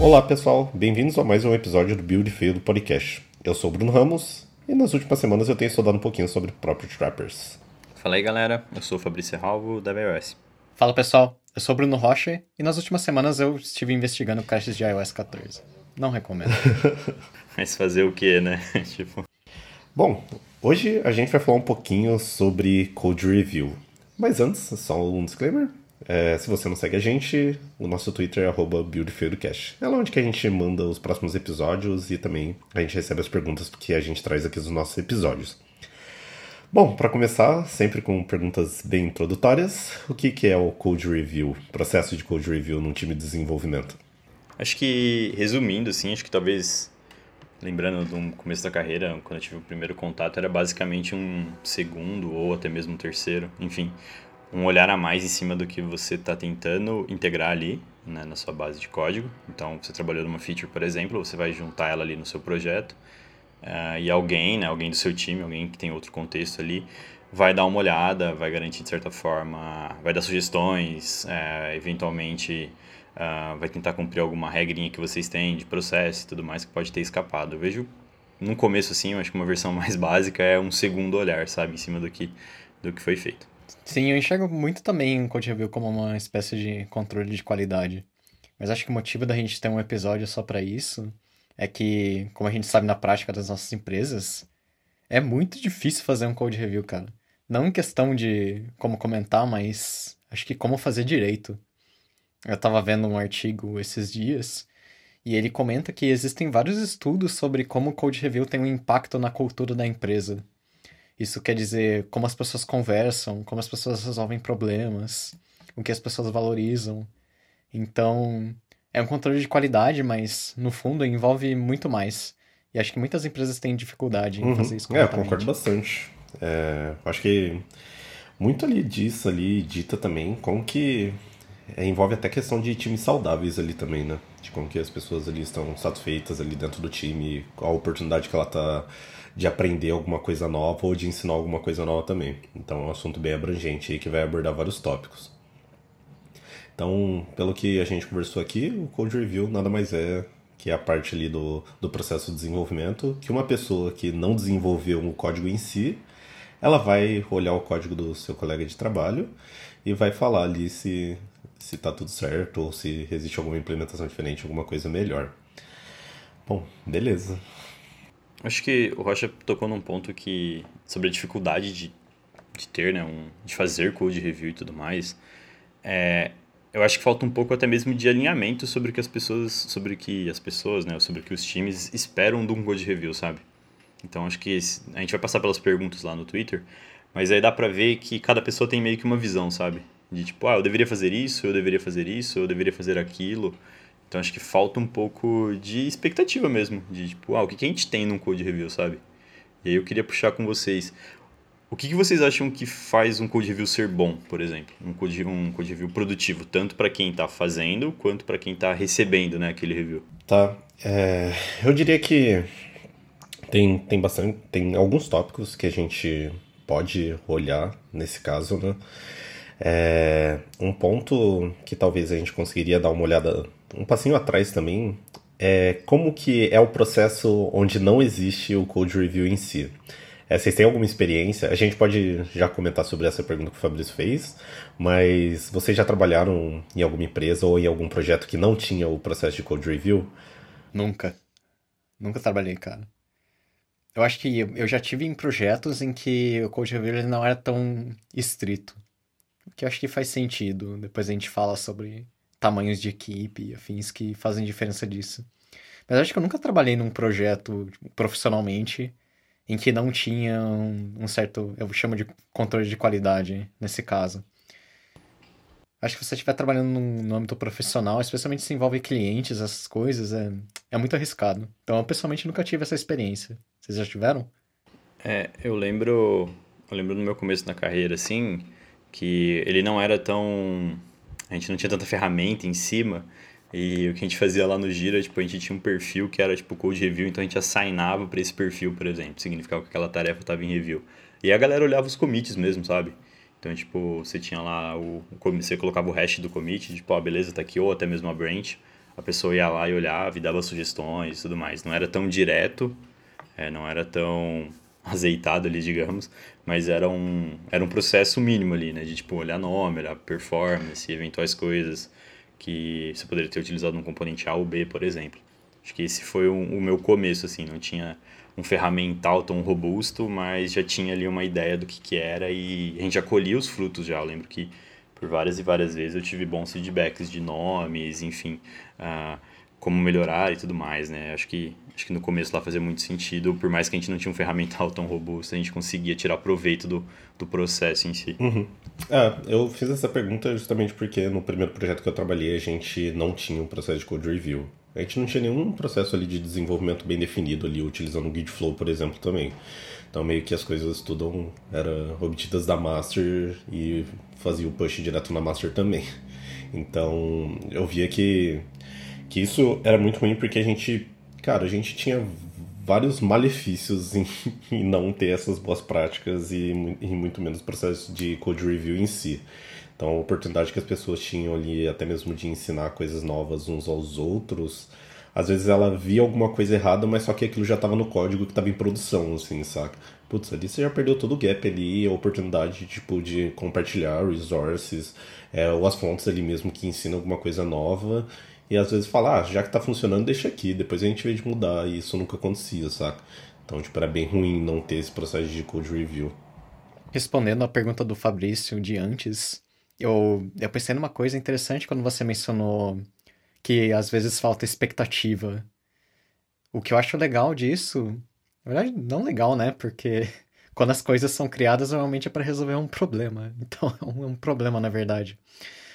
Olá pessoal, bem-vindos a mais um episódio do Build Feio do Podcast. Eu sou o Bruno Ramos e nas últimas semanas eu tenho estudado um pouquinho sobre Property Trappers. Fala aí galera, eu sou o Fabrício Ralvo da iOS. Fala pessoal, eu sou o Bruno Rocha e nas últimas semanas eu estive investigando crashes de iOS 14. Não recomendo. Mas fazer o que, né? tipo. Bom, hoje a gente vai falar um pouquinho sobre Code Review. Mas antes, só um disclaimer. É, se você não segue a gente, o nosso Twitter é BuildFieldCast. É lá onde que a gente manda os próximos episódios e também a gente recebe as perguntas que a gente traz aqui nos nossos episódios. Bom, para começar, sempre com perguntas bem introdutórias, o que, que é o Code Review, processo de Code Review num time de desenvolvimento? Acho que, resumindo, assim, acho que talvez, lembrando do começo da carreira, quando eu tive o primeiro contato, era basicamente um segundo ou até mesmo um terceiro, enfim, um olhar a mais em cima do que você está tentando integrar ali né, na sua base de código. Então, você trabalhou numa feature, por exemplo, você vai juntar ela ali no seu projeto uh, e alguém, né, alguém do seu time, alguém que tem outro contexto ali, vai dar uma olhada, vai garantir de certa forma, vai dar sugestões, uh, eventualmente uh, vai tentar cumprir alguma regrinha que vocês têm de processo e tudo mais que pode ter escapado. Eu vejo no começo assim, eu acho que uma versão mais básica é um segundo olhar, sabe, em cima do que do que foi feito. Sim, eu enxergo muito também o Code Review como uma espécie de controle de qualidade. Mas acho que o motivo da gente ter um episódio só para isso é que, como a gente sabe na prática das nossas empresas, é muito difícil fazer um code review, cara. Não em questão de como comentar, mas acho que como fazer direito. Eu tava vendo um artigo esses dias e ele comenta que existem vários estudos sobre como o code review tem um impacto na cultura da empresa. Isso quer dizer como as pessoas conversam, como as pessoas resolvem problemas, o que as pessoas valorizam. Então, é um controle de qualidade, mas no fundo envolve muito mais. E acho que muitas empresas têm dificuldade em uhum. fazer isso É, eu concordo bastante. É, acho que muito ali disso ali dita também como que é, envolve até questão de times saudáveis ali também, né? De como que as pessoas ali estão satisfeitas ali dentro do time, qual a oportunidade que ela tá de aprender alguma coisa nova ou de ensinar alguma coisa nova também. Então é um assunto bem abrangente aí que vai abordar vários tópicos. Então, pelo que a gente conversou aqui, o Code Review nada mais é que a parte ali do, do processo de desenvolvimento, que uma pessoa que não desenvolveu o código em si, ela vai olhar o código do seu colega de trabalho e vai falar ali se se está tudo certo ou se existe alguma implementação diferente, alguma coisa melhor. Bom, beleza. Acho que o Rocha tocou num ponto que sobre a dificuldade de, de ter, né, um, de fazer code review e tudo mais. É, eu acho que falta um pouco até mesmo de alinhamento sobre o que as pessoas, sobre que as pessoas, né, sobre o que os times esperam de um code review, sabe? Então acho que esse, a gente vai passar pelas perguntas lá no Twitter, mas aí dá pra ver que cada pessoa tem meio que uma visão, sabe? De tipo, ah, eu deveria fazer isso, eu deveria fazer isso, eu deveria fazer aquilo. Então acho que falta um pouco de expectativa mesmo, de tipo, ah, o que a gente tem num code review, sabe? E aí eu queria puxar com vocês. O que, que vocês acham que faz um code review ser bom, por exemplo? Um code, um code review produtivo, tanto para quem está fazendo quanto para quem está recebendo né, aquele review? Tá. É, eu diria que tem, tem bastante. Tem alguns tópicos que a gente pode olhar nesse caso, né? É, um ponto que talvez a gente conseguiria dar uma olhada um passinho atrás também é como que é o processo onde não existe o code review em si. É, vocês têm alguma experiência? A gente pode já comentar sobre essa pergunta que o Fabrício fez, mas vocês já trabalharam em alguma empresa ou em algum projeto que não tinha o processo de code review? Nunca. Nunca trabalhei, cara. Eu acho que eu já tive em projetos em que o code review não era tão estrito. O que eu acho que faz sentido. Depois a gente fala sobre tamanhos de equipe afins que fazem diferença disso. Mas acho que eu nunca trabalhei num projeto tipo, profissionalmente em que não tinha um, um, certo, eu chamo de controle de qualidade nesse caso. Acho que se você estiver trabalhando no âmbito profissional, especialmente se envolve clientes, essas coisas, é, é muito arriscado. Então eu pessoalmente nunca tive essa experiência. Vocês já tiveram? É, eu lembro, eu lembro no meu começo na carreira, assim, que ele não era tão a gente não tinha tanta ferramenta em cima. E o que a gente fazia lá no Gira, tipo, a gente tinha um perfil que era tipo code review, então a gente assignava para esse perfil, por exemplo, significava que aquela tarefa estava em review. E a galera olhava os commits mesmo, sabe? Então, tipo, você tinha lá o, você colocava o hash do commit, tipo, ó, beleza, tá aqui, ou até mesmo a branch. a pessoa ia lá e olhava e dava sugestões e tudo mais. Não era tão direto, é, não era tão azeitado ali, digamos, mas era um, era um processo mínimo ali, né? De, tipo, olhar nome, olhar performance, eventuais coisas que você poderia ter utilizado no componente A ou B, por exemplo. Acho que esse foi o, o meu começo, assim, não tinha um ferramental tão robusto, mas já tinha ali uma ideia do que, que era e a gente já colhia os frutos já. Eu lembro que por várias e várias vezes eu tive bons feedbacks de nomes, enfim, uh, como melhorar e tudo mais, né? Acho que, acho que no começo lá fazia muito sentido, por mais que a gente não tinha um ferramental tão robusto, a gente conseguia tirar proveito do, do processo em si. Uhum. Ah, eu fiz essa pergunta justamente porque no primeiro projeto que eu trabalhei a gente não tinha um processo de code review. A gente não tinha nenhum processo ali de desenvolvimento bem definido ali, utilizando o Gitflow, por exemplo, também. Então meio que as coisas tudo eram obtidas da master e fazia o push direto na master também. Então eu via que, que isso era muito ruim porque a gente, cara, a gente tinha vários malefícios em, em não ter essas boas práticas e, e muito menos processo de code review em si. Então, a oportunidade que as pessoas tinham ali, até mesmo de ensinar coisas novas uns aos outros, às vezes ela via alguma coisa errada, mas só que aquilo já estava no código que estava em produção, assim, saca? Putz, ali você já perdeu todo o gap ali, a oportunidade, tipo, de compartilhar resources, é, ou as fontes ali mesmo que ensinam alguma coisa nova, e às vezes falar, ah, já que está funcionando, deixa aqui, depois a gente vê de mudar, e isso nunca acontecia, saca? Então, tipo, era bem ruim não ter esse processo de code review. Respondendo a pergunta do Fabrício de antes, eu, eu pensei numa coisa interessante quando você mencionou que às vezes falta expectativa. O que eu acho legal disso, na verdade, não legal, né? Porque quando as coisas são criadas, normalmente é para resolver um problema. Então é é um problema, na verdade.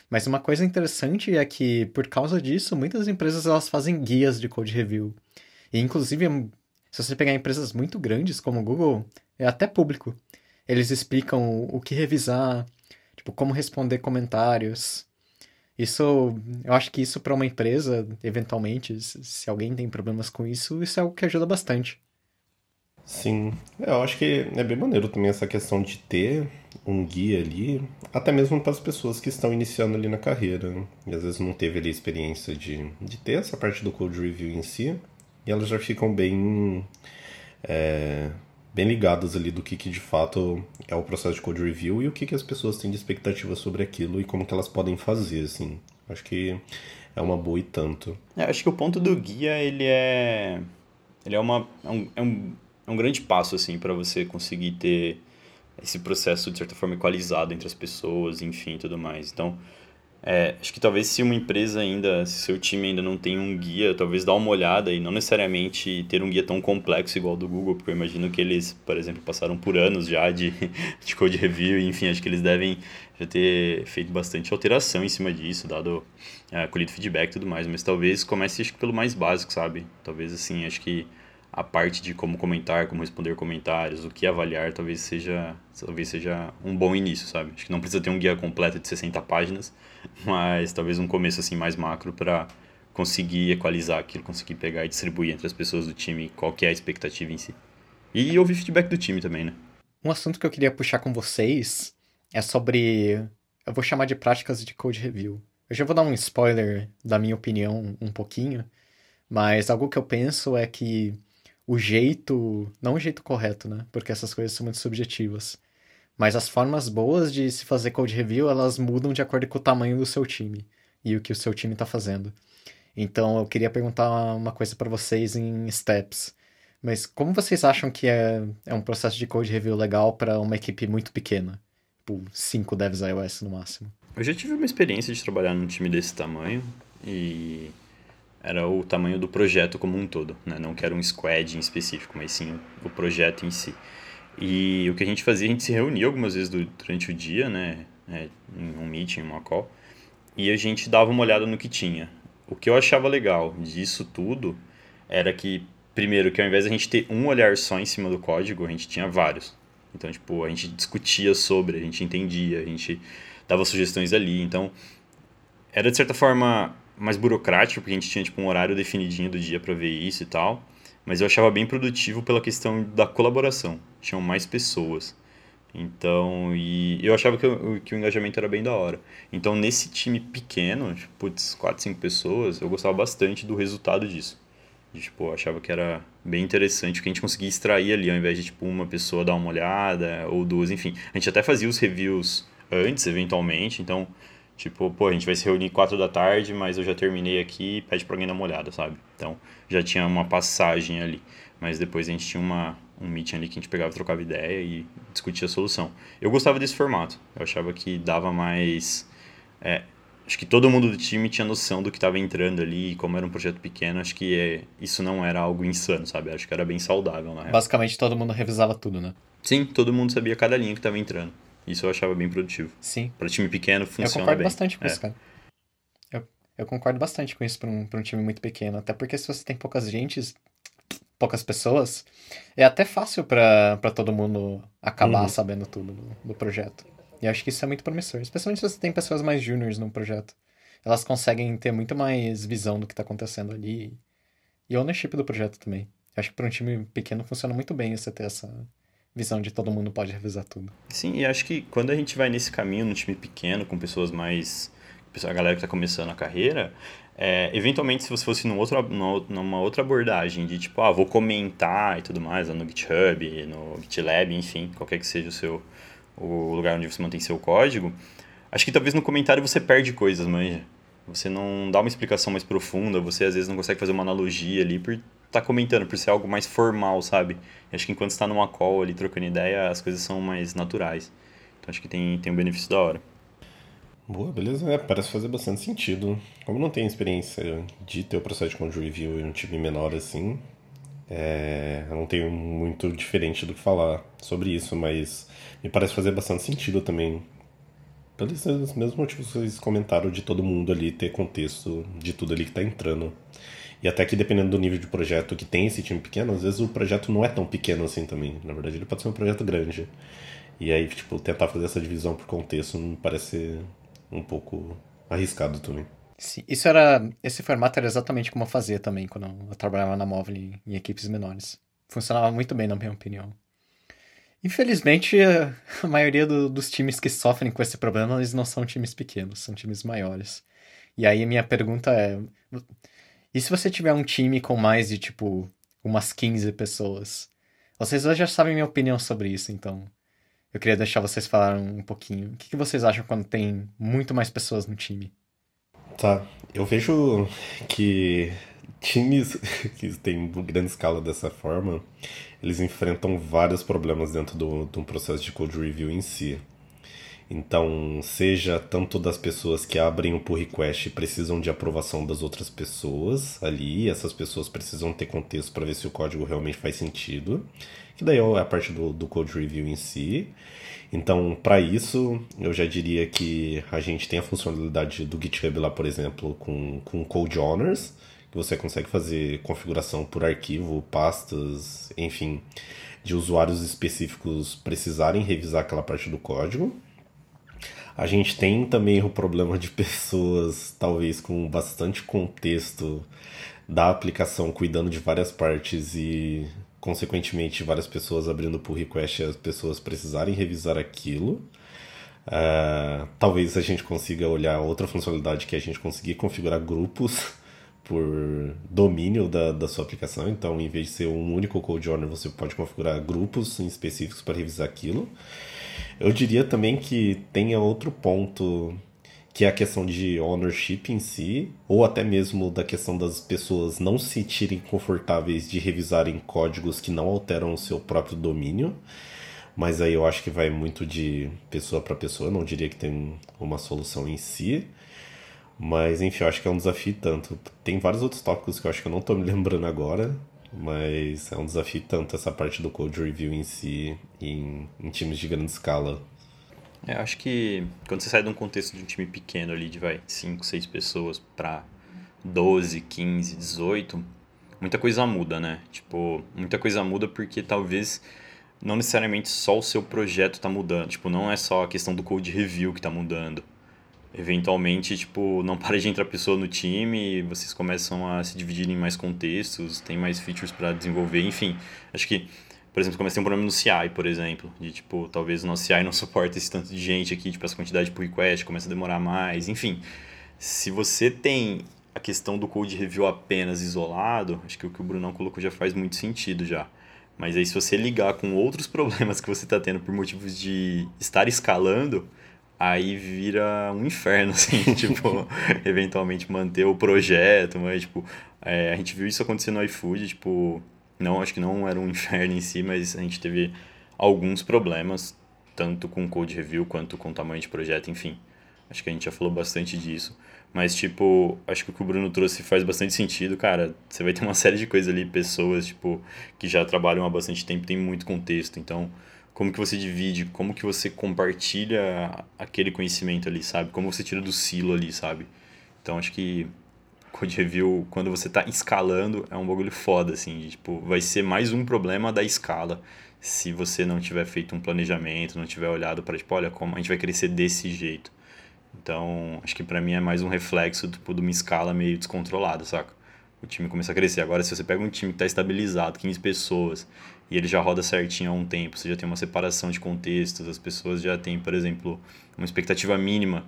Mas uma coisa interessante é que, por causa disso, muitas empresas elas fazem guias de code review. E, inclusive, se você pegar empresas muito grandes, como o Google, é até público. Eles explicam o que revisar, tipo, como responder comentários. Isso, eu acho que isso para uma empresa, eventualmente, se alguém tem problemas com isso, isso é algo que ajuda bastante. Sim, é, eu acho que é bem maneiro também essa questão de ter um guia ali, até mesmo para as pessoas que estão iniciando ali na carreira, né? e às vezes não teve ali a experiência de, de ter essa parte do code review em si, e elas já ficam bem é, bem ligadas ali do que, que de fato é o processo de code review e o que, que as pessoas têm de expectativa sobre aquilo e como que elas podem fazer, assim. Acho que é uma boa e tanto. É, acho que o ponto do guia, ele é... Ele é, uma, é, um, é, um, é um grande passo, assim, para você conseguir ter esse processo, de certa forma, equalizado entre as pessoas, enfim, tudo mais. Então, é, acho que talvez se uma empresa ainda, se seu time ainda não tem um guia, talvez dar uma olhada e não necessariamente ter um guia tão complexo igual do Google, porque eu imagino que eles, por exemplo, passaram por anos já de, de code review, enfim, acho que eles devem já ter feito bastante alteração em cima disso, dado é, colhido feedback e tudo mais, mas talvez comece acho que pelo mais básico, sabe? Talvez assim, acho que a parte de como comentar, como responder comentários, o que avaliar, talvez seja, talvez seja um bom início, sabe? Acho que não precisa ter um guia completo de 60 páginas, mas talvez um começo assim mais macro para conseguir equalizar aquilo, conseguir pegar e distribuir entre as pessoas do time qual que é a expectativa em si. E ouvir feedback do time também, né? Um assunto que eu queria puxar com vocês é sobre, eu vou chamar de práticas de code review. Eu já vou dar um spoiler da minha opinião um pouquinho, mas algo que eu penso é que o jeito, não o jeito correto, né? Porque essas coisas são muito subjetivas. Mas as formas boas de se fazer code review, elas mudam de acordo com o tamanho do seu time e o que o seu time está fazendo. Então eu queria perguntar uma coisa para vocês em steps. Mas como vocês acham que é, é um processo de code review legal para uma equipe muito pequena? Tipo, 5 devs iOS no máximo. Eu já tive uma experiência de trabalhar num time desse tamanho e era o tamanho do projeto como um todo, né? Não que era um squad em específico, mas sim o projeto em si. E o que a gente fazia, a gente se reunia algumas vezes durante o dia, né? É, em um meeting, uma call, e a gente dava uma olhada no que tinha. O que eu achava legal disso tudo era que, primeiro, que ao invés de a gente ter um olhar só em cima do código, a gente tinha vários. Então, tipo, a gente discutia sobre, a gente entendia, a gente dava sugestões ali. Então, era de certa forma mais burocrático, porque a gente tinha tipo, um horário definidinho do dia para ver isso e tal. Mas eu achava bem produtivo pela questão da colaboração. Tinham mais pessoas. Então, e eu achava que, o, que o engajamento era bem da hora. Então, nesse time pequeno, tipo, putz, 4, 5 pessoas, eu gostava bastante do resultado disso. Tipo, eu achava que era bem interessante o que a gente conseguia extrair ali, ao invés de, tipo, uma pessoa dar uma olhada, ou duas, enfim. A gente até fazia os reviews antes, eventualmente, então, tipo, pô, a gente vai se reunir 4 da tarde, mas eu já terminei aqui, pede pra alguém dar uma olhada, sabe? Então, já tinha uma passagem ali. Mas depois a gente tinha uma, um meeting ali que a gente pegava, trocava ideia e discutia a solução. Eu gostava desse formato. Eu achava que dava mais. É, acho que todo mundo do time tinha noção do que estava entrando ali e como era um projeto pequeno, acho que é, isso não era algo insano, sabe? Acho que era bem saudável, na Basicamente todo mundo revisava tudo, né? Sim, todo mundo sabia cada linha que estava entrando. Isso eu achava bem produtivo. Sim. Para time pequeno funciona bem. Eu concordo bem. bastante com é. isso, cara. Eu, eu concordo bastante com isso para um, um time muito pequeno. Até porque se você tem poucas gentes, poucas pessoas, é até fácil para todo mundo acabar uhum. sabendo tudo do, do, projeto. E acho que isso é muito promissor, especialmente se você tem pessoas mais juniors no projeto. Elas conseguem ter muito mais visão do que está acontecendo ali e ownership do projeto também. Eu acho que para um time pequeno funciona muito bem você ter essa visão de todo mundo pode revisar tudo. Sim, e acho que quando a gente vai nesse caminho, no time pequeno, com pessoas mais. a galera que está começando a carreira, é, eventualmente, se você fosse num outro, numa outra abordagem de tipo, ah, vou comentar e tudo mais, no GitHub, no GitLab, enfim, qualquer que seja o seu o lugar onde você mantém seu código, acho que talvez no comentário você perde coisas, manja. Você não dá uma explicação mais profunda, você às vezes não consegue fazer uma analogia ali por tá comentando, por ser algo mais formal, sabe? E acho que enquanto está numa call ali trocando ideia, as coisas são mais naturais. Então acho que tem, tem um benefício da hora. Boa, beleza. É, parece fazer bastante sentido. Como não tenho experiência de ter o processo de code review em um time menor assim, é, eu não tenho muito diferente do que falar sobre isso, mas me parece fazer bastante sentido também. Pelos mesmos motivos que vocês comentaram de todo mundo ali ter contexto de tudo ali que está entrando. E até que dependendo do nível de projeto que tem esse time pequeno, às vezes o projeto não é tão pequeno assim também. Na verdade, ele pode ser um projeto grande. E aí, tipo, tentar fazer essa divisão por contexto me parece um pouco arriscado também. Sim, isso era. Esse formato era exatamente como eu fazia também quando eu trabalhava na móvel em, em equipes menores. Funcionava muito bem, na minha opinião. Infelizmente, a maioria do, dos times que sofrem com esse problema, eles não são times pequenos, são times maiores. E aí minha pergunta é: e se você tiver um time com mais de tipo umas 15 pessoas? Vocês já sabem minha opinião sobre isso, então eu queria deixar vocês falarem um pouquinho. O que, que vocês acham quando tem muito mais pessoas no time? Tá, eu vejo que times que têm grande escala dessa forma, eles enfrentam vários problemas dentro do, do processo de code review em si. Então, seja tanto das pessoas que abrem o pull request e precisam de aprovação das outras pessoas ali, essas pessoas precisam ter contexto para ver se o código realmente faz sentido, que daí é a parte do, do code review em si. Então, para isso, eu já diria que a gente tem a funcionalidade do GitHub lá, por exemplo, com, com Code Honors, que você consegue fazer configuração por arquivo, pastas, enfim, de usuários específicos precisarem revisar aquela parte do código. A gente tem também o problema de pessoas, talvez com bastante contexto da aplicação, cuidando de várias partes e, consequentemente, várias pessoas abrindo pull request e as pessoas precisarem revisar aquilo. Uh, talvez a gente consiga olhar outra funcionalidade que é a gente conseguir configurar grupos por domínio da, da sua aplicação. Então, em vez de ser um único code owner, você pode configurar grupos específicos para revisar aquilo. Eu diria também que tenha outro ponto que é a questão de ownership em si, ou até mesmo da questão das pessoas não se sentirem confortáveis de revisarem códigos que não alteram o seu próprio domínio. Mas aí eu acho que vai muito de pessoa para pessoa, não diria que tem uma solução em si. Mas enfim, eu acho que é um desafio tanto. Tem vários outros tópicos que eu acho que eu não estou me lembrando agora, mas é um desafio tanto essa parte do code review em si, em, em times de grande escala. É, acho que quando você sai de um contexto de um time pequeno ali, de vai 5, 6 pessoas para 12, 15, 18, muita coisa muda, né? Tipo, muita coisa muda porque talvez não necessariamente só o seu projeto está mudando. Tipo, não é só a questão do code review que está mudando eventualmente, tipo, não para de entrar pessoa no time, vocês começam a se dividir em mais contextos, tem mais features para desenvolver, enfim. Acho que por exemplo, comecei um problema no CI, por exemplo, de tipo, talvez o nosso CI não suporta esse tanto de gente aqui, tipo, essa quantidade de pull request começa a demorar mais, enfim. Se você tem a questão do code review apenas isolado, acho que o que o Brunão colocou já faz muito sentido já. Mas aí se você ligar com outros problemas que você está tendo por motivos de estar escalando, aí vira um inferno, assim, tipo, eventualmente manter o projeto, mas, tipo, é, a gente viu isso acontecer no iFood, tipo, não, acho que não era um inferno em si, mas a gente teve alguns problemas, tanto com code review quanto com tamanho de projeto, enfim. Acho que a gente já falou bastante disso. Mas, tipo, acho que o que o Bruno trouxe faz bastante sentido, cara. Você vai ter uma série de coisas ali, pessoas, tipo, que já trabalham há bastante tempo, tem muito contexto. Então, como que você divide, como que você compartilha aquele conhecimento ali, sabe? Como você tira do silo ali, sabe? Então, acho que code review, quando você está escalando, é um bagulho foda, assim. De, tipo, vai ser mais um problema da escala se você não tiver feito um planejamento, não tiver olhado para, tipo, olha, como a gente vai crescer desse jeito. Então, acho que para mim é mais um reflexo, tipo, de uma escala meio descontrolada, saca? O time começa a crescer. Agora, se você pega um time que está estabilizado, 15 pessoas, e ele já roda certinho há um tempo, você já tem uma separação de contextos, as pessoas já têm, por exemplo, uma expectativa mínima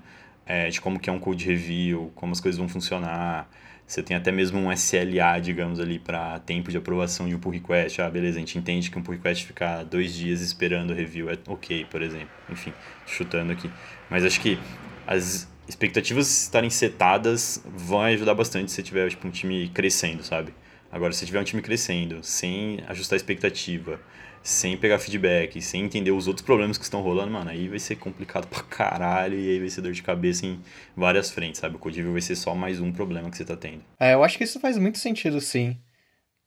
é, de como que é um code review, como as coisas vão funcionar. Você tem até mesmo um SLA, digamos ali, para tempo de aprovação de um pull request. Ah, beleza, a gente entende que um pull request ficar dois dias esperando o review é ok, por exemplo. Enfim, chutando aqui. Mas acho que as expectativas estarem setadas vão ajudar bastante se tiver tipo, um time crescendo, sabe? Agora, se tiver um time crescendo, sem ajustar a expectativa, sem pegar feedback, sem entender os outros problemas que estão rolando, mano, aí vai ser complicado pra caralho e aí vai ser dor de cabeça em várias frentes, sabe? O code vai ser só mais um problema que você tá tendo. É, eu acho que isso faz muito sentido, sim.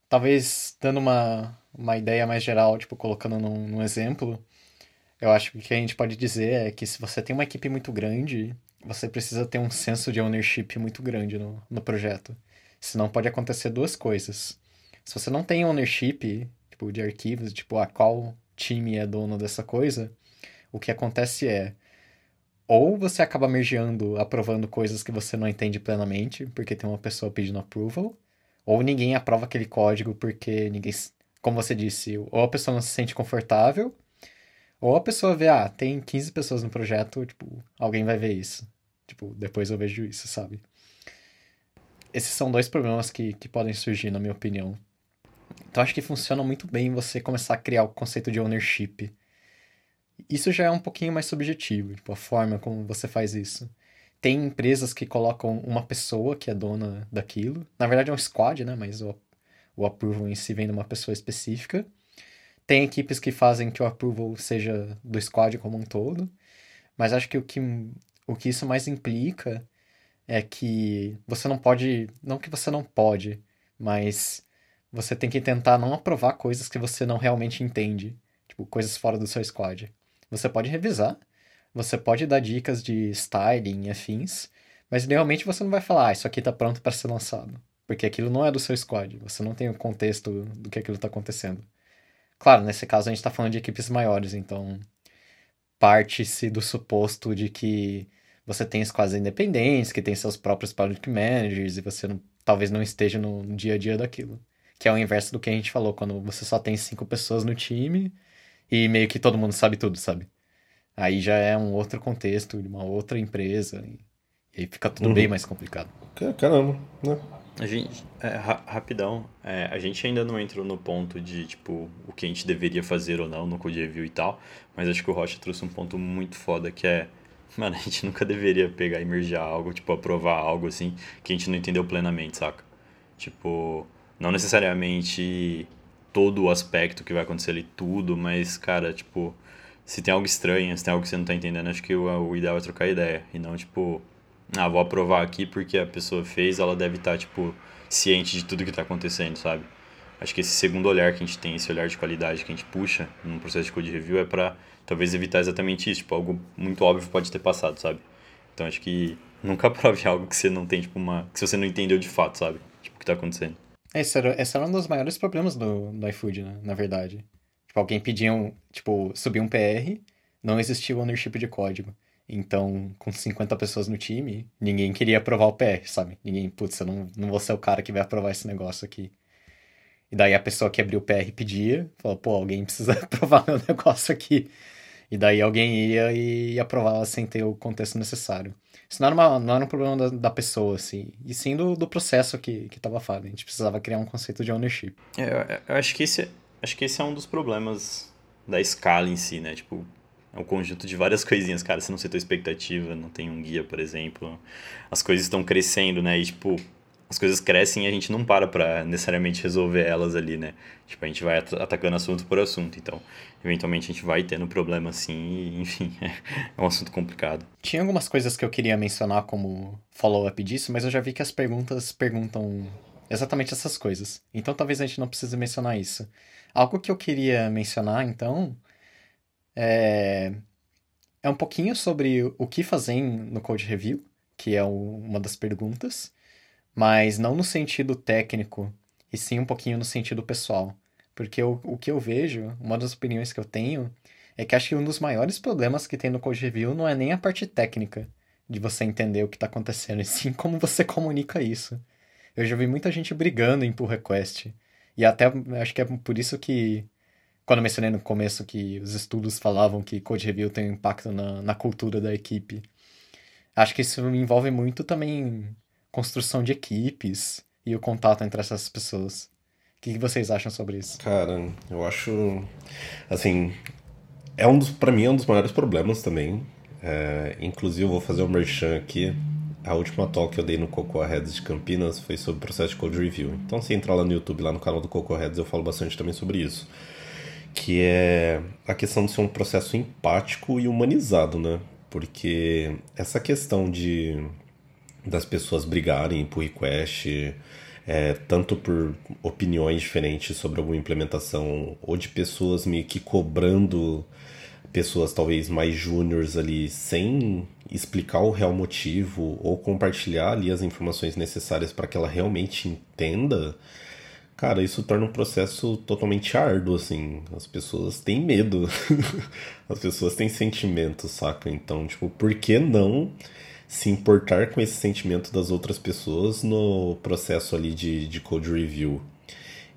Talvez dando uma, uma ideia mais geral, tipo, colocando num, num exemplo, eu acho que o que a gente pode dizer é que se você tem uma equipe muito grande, você precisa ter um senso de ownership muito grande no, no projeto. Senão pode acontecer duas coisas. Se você não tem ownership, tipo, de arquivos, tipo, a ah, qual time é dono dessa coisa, o que acontece é ou você acaba mergeando, aprovando coisas que você não entende plenamente, porque tem uma pessoa pedindo approval, ou ninguém aprova aquele código porque ninguém, como você disse, ou a pessoa não se sente confortável, ou a pessoa vê, ah, tem 15 pessoas no projeto, tipo, alguém vai ver isso. Tipo, depois eu vejo isso, sabe? Esses são dois problemas que, que podem surgir, na minha opinião, então acho que funciona muito bem você começar a criar o conceito de ownership. Isso já é um pouquinho mais subjetivo, tipo, a forma como você faz isso. Tem empresas que colocam uma pessoa que é dona daquilo. Na verdade é um squad, né? Mas o, o approval em si vem de uma pessoa específica. Tem equipes que fazem que o approval seja do squad como um todo. Mas acho que o que, o que isso mais implica é que você não pode. Não que você não pode, mas você tem que tentar não aprovar coisas que você não realmente entende, tipo, coisas fora do seu squad. Você pode revisar, você pode dar dicas de styling e afins, mas realmente você não vai falar, ah, isso aqui tá pronto para ser lançado, porque aquilo não é do seu squad, você não tem o contexto do que aquilo tá acontecendo. Claro, nesse caso a gente tá falando de equipes maiores, então parte-se do suposto de que você tem squads independentes, que tem seus próprios product managers e você não, talvez não esteja no dia a dia daquilo. Que é o inverso do que a gente falou, quando você só tem cinco pessoas no time e meio que todo mundo sabe tudo, sabe? Aí já é um outro contexto, de uma outra empresa. E aí fica tudo uhum. bem mais complicado. Caramba, né? A gente, é, ra rapidão, é, a gente ainda não entrou no ponto de, tipo, o que a gente deveria fazer ou não no code review e tal, mas acho que o Rocha trouxe um ponto muito foda que é, mano, a gente nunca deveria pegar e mergear algo, tipo, aprovar algo assim, que a gente não entendeu plenamente, saca? Tipo, não necessariamente todo o aspecto que vai acontecer ali, tudo, mas, cara, tipo, se tem algo estranho, se tem algo que você não tá entendendo, acho que o, o ideal é trocar ideia. E não, tipo, ah, vou aprovar aqui porque a pessoa fez, ela deve estar, tá, tipo, ciente de tudo que tá acontecendo, sabe? Acho que esse segundo olhar que a gente tem, esse olhar de qualidade que a gente puxa num processo de code review é para talvez evitar exatamente isso, tipo, algo muito óbvio pode ter passado, sabe? Então acho que nunca aprove algo que você não tem, tipo, uma. que você não entendeu de fato, sabe? Tipo, o que tá acontecendo. Esse era, esse era um dos maiores problemas do, do iFood, né? Na verdade. Tipo, alguém pedia um, tipo, subir um PR, não existia o ownership de código. Então, com 50 pessoas no time, ninguém queria aprovar o PR, sabe? Ninguém, putz, eu não, não vou ser o cara que vai aprovar esse negócio aqui. E daí a pessoa que abriu o PR pedia, falou, pô, alguém precisa aprovar meu negócio aqui. E daí alguém ia e aprovava sem ter o contexto necessário. Isso não era, uma, não era um problema da, da pessoa, assim, e sim do, do processo que, que tava falando. A gente precisava criar um conceito de ownership. É, eu, acho que esse, acho que esse é um dos problemas da escala em si, né? Tipo, é um conjunto de várias coisinhas, cara. Você não setou expectativa, não tem um guia, por exemplo. As coisas estão crescendo, né? E, tipo, as coisas crescem e a gente não para para necessariamente resolver elas ali, né? Tipo, a gente vai atacando assunto por assunto. Então, eventualmente a gente vai tendo problema assim, e, enfim, é um assunto complicado. Tinha algumas coisas que eu queria mencionar como follow-up disso, mas eu já vi que as perguntas perguntam exatamente essas coisas. Então, talvez a gente não precise mencionar isso. Algo que eu queria mencionar, então, é, é um pouquinho sobre o que fazer no Code Review, que é uma das perguntas mas não no sentido técnico, e sim um pouquinho no sentido pessoal. Porque o, o que eu vejo, uma das opiniões que eu tenho, é que acho que um dos maiores problemas que tem no Code Review não é nem a parte técnica de você entender o que está acontecendo, e sim como você comunica isso. Eu já vi muita gente brigando em pull request. E até acho que é por isso que, quando eu mencionei no começo que os estudos falavam que Code Review tem um impacto na, na cultura da equipe, acho que isso envolve muito também construção de equipes e o contato entre essas pessoas. O que vocês acham sobre isso? Cara, eu acho. Assim. É um dos. Pra mim, é um dos maiores problemas também. É, inclusive, eu vou fazer um merchan aqui. A última talk que eu dei no Cocoa Heads de Campinas foi sobre o processo de code review. Então, se entrar lá no YouTube, lá no canal do Cocoa Heads, eu falo bastante também sobre isso. Que é a questão de ser um processo empático e humanizado, né? Porque essa questão de das pessoas brigarem por request, é, tanto por opiniões diferentes sobre alguma implementação, ou de pessoas meio que cobrando pessoas talvez mais júniores ali sem explicar o real motivo ou compartilhar ali as informações necessárias para que ela realmente entenda, cara, isso torna um processo totalmente árduo, assim. As pessoas têm medo, as pessoas têm sentimentos, saca? Então, tipo, por que não se importar com esse sentimento das outras pessoas no processo ali de, de code review.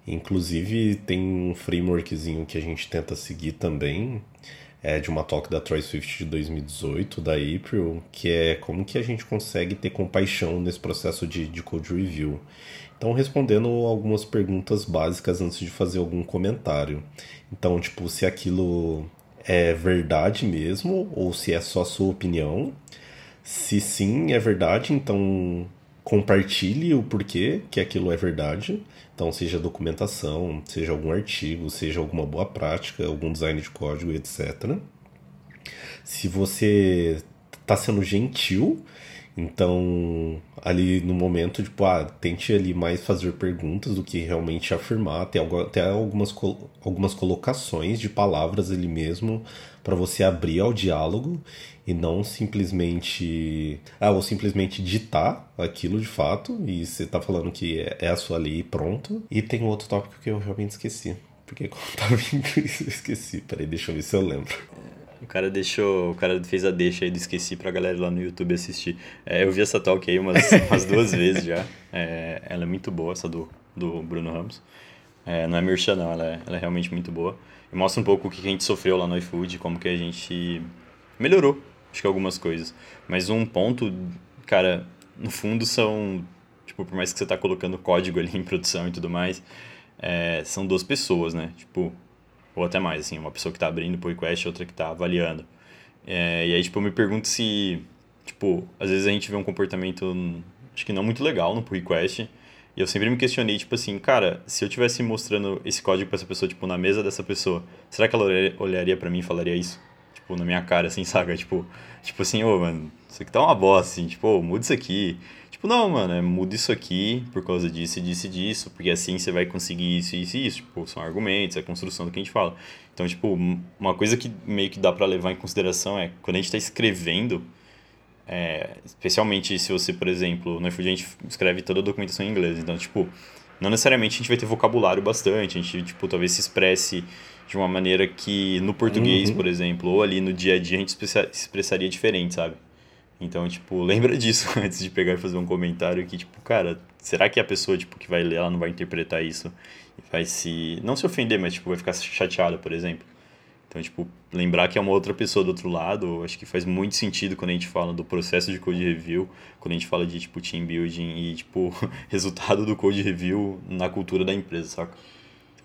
Inclusive tem um frameworkzinho que a gente tenta seguir também, é de uma talk da Troy Swift de 2018, da April, que é como que a gente consegue ter compaixão nesse processo de, de code review. Então, respondendo algumas perguntas básicas antes de fazer algum comentário. Então, tipo, se aquilo é verdade mesmo, ou se é só sua opinião. Se sim, é verdade, então compartilhe o porquê que aquilo é verdade. Então, seja documentação, seja algum artigo, seja alguma boa prática, algum design de código, etc. Se você está sendo gentil, então, ali no momento, tipo, ah, tente ali mais fazer perguntas do que realmente afirmar, até, até algumas, algumas colocações de palavras ali mesmo para você abrir ao diálogo e não simplesmente. Ah, ou simplesmente ditar aquilo de fato, e você tá falando que é, é a sua lei e pronto. E tem outro tópico que eu realmente esqueci. Porque quando tava vindo isso, eu esqueci. Peraí, deixa eu ver se eu lembro. O cara deixou. O cara fez a deixa aí do esqueci pra galera lá no YouTube assistir. É, eu vi essa talk aí umas, umas duas vezes já. É, ela é muito boa, essa do, do Bruno Ramos. É, não é merchan, não, ela é, ela é realmente muito boa. E mostra um pouco o que a gente sofreu lá no iFood, como que a gente melhorou, acho que algumas coisas. Mas um ponto, cara, no fundo são. Tipo, por mais que você tá colocando código ali em produção e tudo mais, é, são duas pessoas, né? Tipo, ou até mais, assim, uma pessoa que está abrindo pull request e outra que está avaliando. É, e aí, tipo, eu me pergunto se, tipo, às vezes a gente vê um comportamento, acho que não muito legal no pull request, e eu sempre me questionei, tipo assim, cara, se eu tivesse mostrando esse código para essa pessoa, tipo, na mesa dessa pessoa, será que ela olharia para mim e falaria isso? Tipo, na minha cara, assim, saca? Tipo, tipo assim, ô, mano, isso aqui tá uma bosta, assim, tipo, ô, muda isso aqui. Tipo, não, mano, é, muda isso aqui por causa disso disso e disso, porque assim você vai conseguir isso, isso e isso. Tipo, são argumentos, é a construção do que a gente fala. Então, tipo, uma coisa que meio que dá para levar em consideração é quando a gente está escrevendo, é, especialmente se você, por exemplo, no iFood a gente escreve toda a documentação em inglês, então, tipo, não necessariamente a gente vai ter vocabulário bastante, a gente, tipo, talvez se expresse de uma maneira que no português, uhum. por exemplo, ou ali no dia a dia a gente expressaria diferente, sabe? Então, tipo, lembra disso antes de pegar e fazer um comentário que, tipo, cara, será que a pessoa, tipo, que vai ler, ela não vai interpretar isso e vai se... não se ofender, mas, tipo, vai ficar chateada, por exemplo? Então, tipo, lembrar que é uma outra pessoa do outro lado, acho que faz muito sentido quando a gente fala do processo de code review, quando a gente fala de, tipo, team building e, tipo, resultado do code review na cultura da empresa, saca?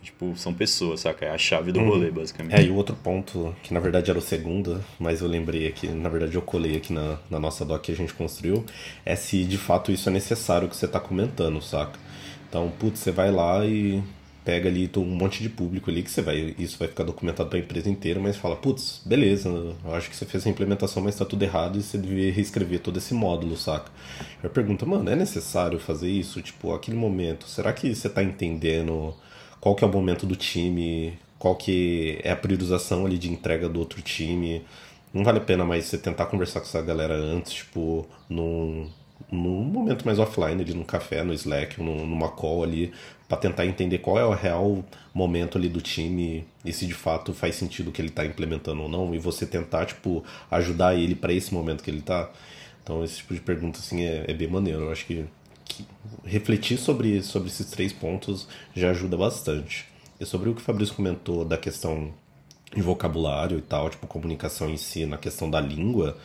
Tipo, são pessoas, saca? É a chave do uhum. rolê, basicamente. É, e o outro ponto, que na verdade era o segundo, mas eu lembrei aqui, na verdade eu colei aqui na, na nossa doc que a gente construiu, é se de fato isso é necessário que você está comentando, saca? Então, putz, você vai lá e pega ali um monte de público ali que você vai isso vai ficar documentado para a empresa inteira mas fala putz beleza eu acho que você fez a implementação mas está tudo errado e você devia reescrever todo esse módulo saca eu pergunto mano é necessário fazer isso tipo aquele momento será que você está entendendo qual que é o momento do time, qual que é a priorização ali de entrega do outro time. Não vale a pena mais você tentar conversar com essa galera antes, tipo, num, num momento mais offline, de num café, no Slack, num, numa call ali, para tentar entender qual é o real momento ali do time e se de fato faz sentido o que ele está implementando ou não, e você tentar, tipo, ajudar ele para esse momento que ele está. Então, esse tipo de pergunta, assim, é, é bem maneiro. Eu acho que refletir sobre, sobre esses três pontos já ajuda bastante. E sobre o que o Fabrício comentou da questão de vocabulário e tal, tipo comunicação em si, na questão da língua,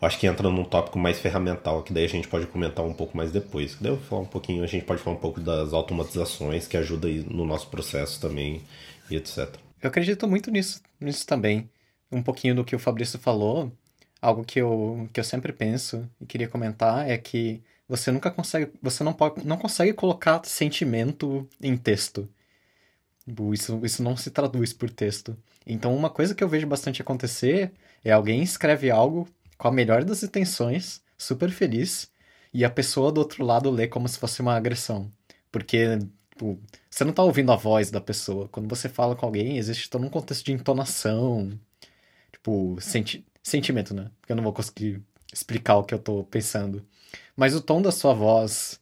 eu acho que entra num tópico mais ferramental, que daí a gente pode comentar um pouco mais depois. Daí eu vou falar um pouquinho, a gente pode falar um pouco das automatizações que ajudam no nosso processo também e etc. Eu acredito muito nisso, nisso também. Um pouquinho do que o Fabrício falou, algo que eu, que eu sempre penso e queria comentar é que você nunca consegue, você não pode, não consegue colocar sentimento em texto. Isso, isso não se traduz por texto. Então, uma coisa que eu vejo bastante acontecer é alguém escreve algo com a melhor das intenções, super feliz, e a pessoa do outro lado lê como se fosse uma agressão. Porque tipo, você não está ouvindo a voz da pessoa. Quando você fala com alguém, existe todo um contexto de entonação, tipo, senti sentimento, né? Porque eu não vou conseguir explicar o que eu estou pensando mas o tom da sua voz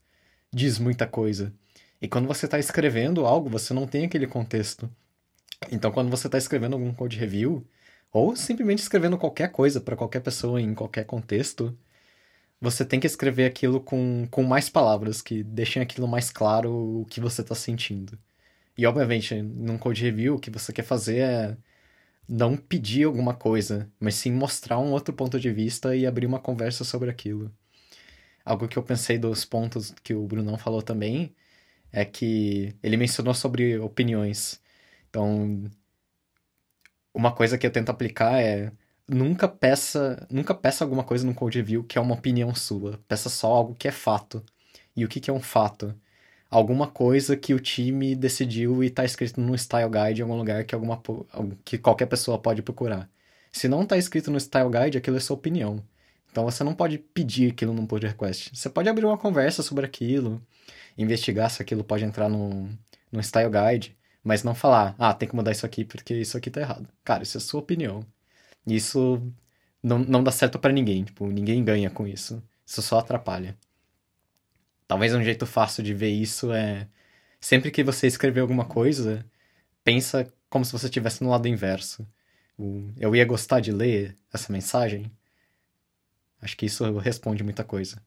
diz muita coisa. E quando você está escrevendo algo, você não tem aquele contexto. Então, quando você está escrevendo algum code review, ou simplesmente escrevendo qualquer coisa para qualquer pessoa em qualquer contexto, você tem que escrever aquilo com, com mais palavras, que deixem aquilo mais claro o que você está sentindo. E, obviamente, num code review, o que você quer fazer é não pedir alguma coisa, mas sim mostrar um outro ponto de vista e abrir uma conversa sobre aquilo. Algo que eu pensei dos pontos que o Brunão falou também é que ele mencionou sobre opiniões. Então, uma coisa que eu tento aplicar é nunca peça, nunca peça alguma coisa no code review que é uma opinião sua. Peça só algo que é fato. E o que, que é um fato? Alguma coisa que o time decidiu e está escrito no style guide em algum lugar que alguma que qualquer pessoa pode procurar. Se não está escrito no style guide, aquilo é sua opinião. Então você não pode pedir aquilo num pull request. Você pode abrir uma conversa sobre aquilo, investigar se aquilo pode entrar no, no style guide, mas não falar, ah, tem que mudar isso aqui porque isso aqui tá errado. Cara, isso é sua opinião. Isso não, não dá certo para ninguém, tipo, ninguém ganha com isso. Isso só atrapalha. Talvez um jeito fácil de ver isso é sempre que você escrever alguma coisa, pensa como se você estivesse no lado inverso. Eu ia gostar de ler essa mensagem? Acho que isso responde muita coisa.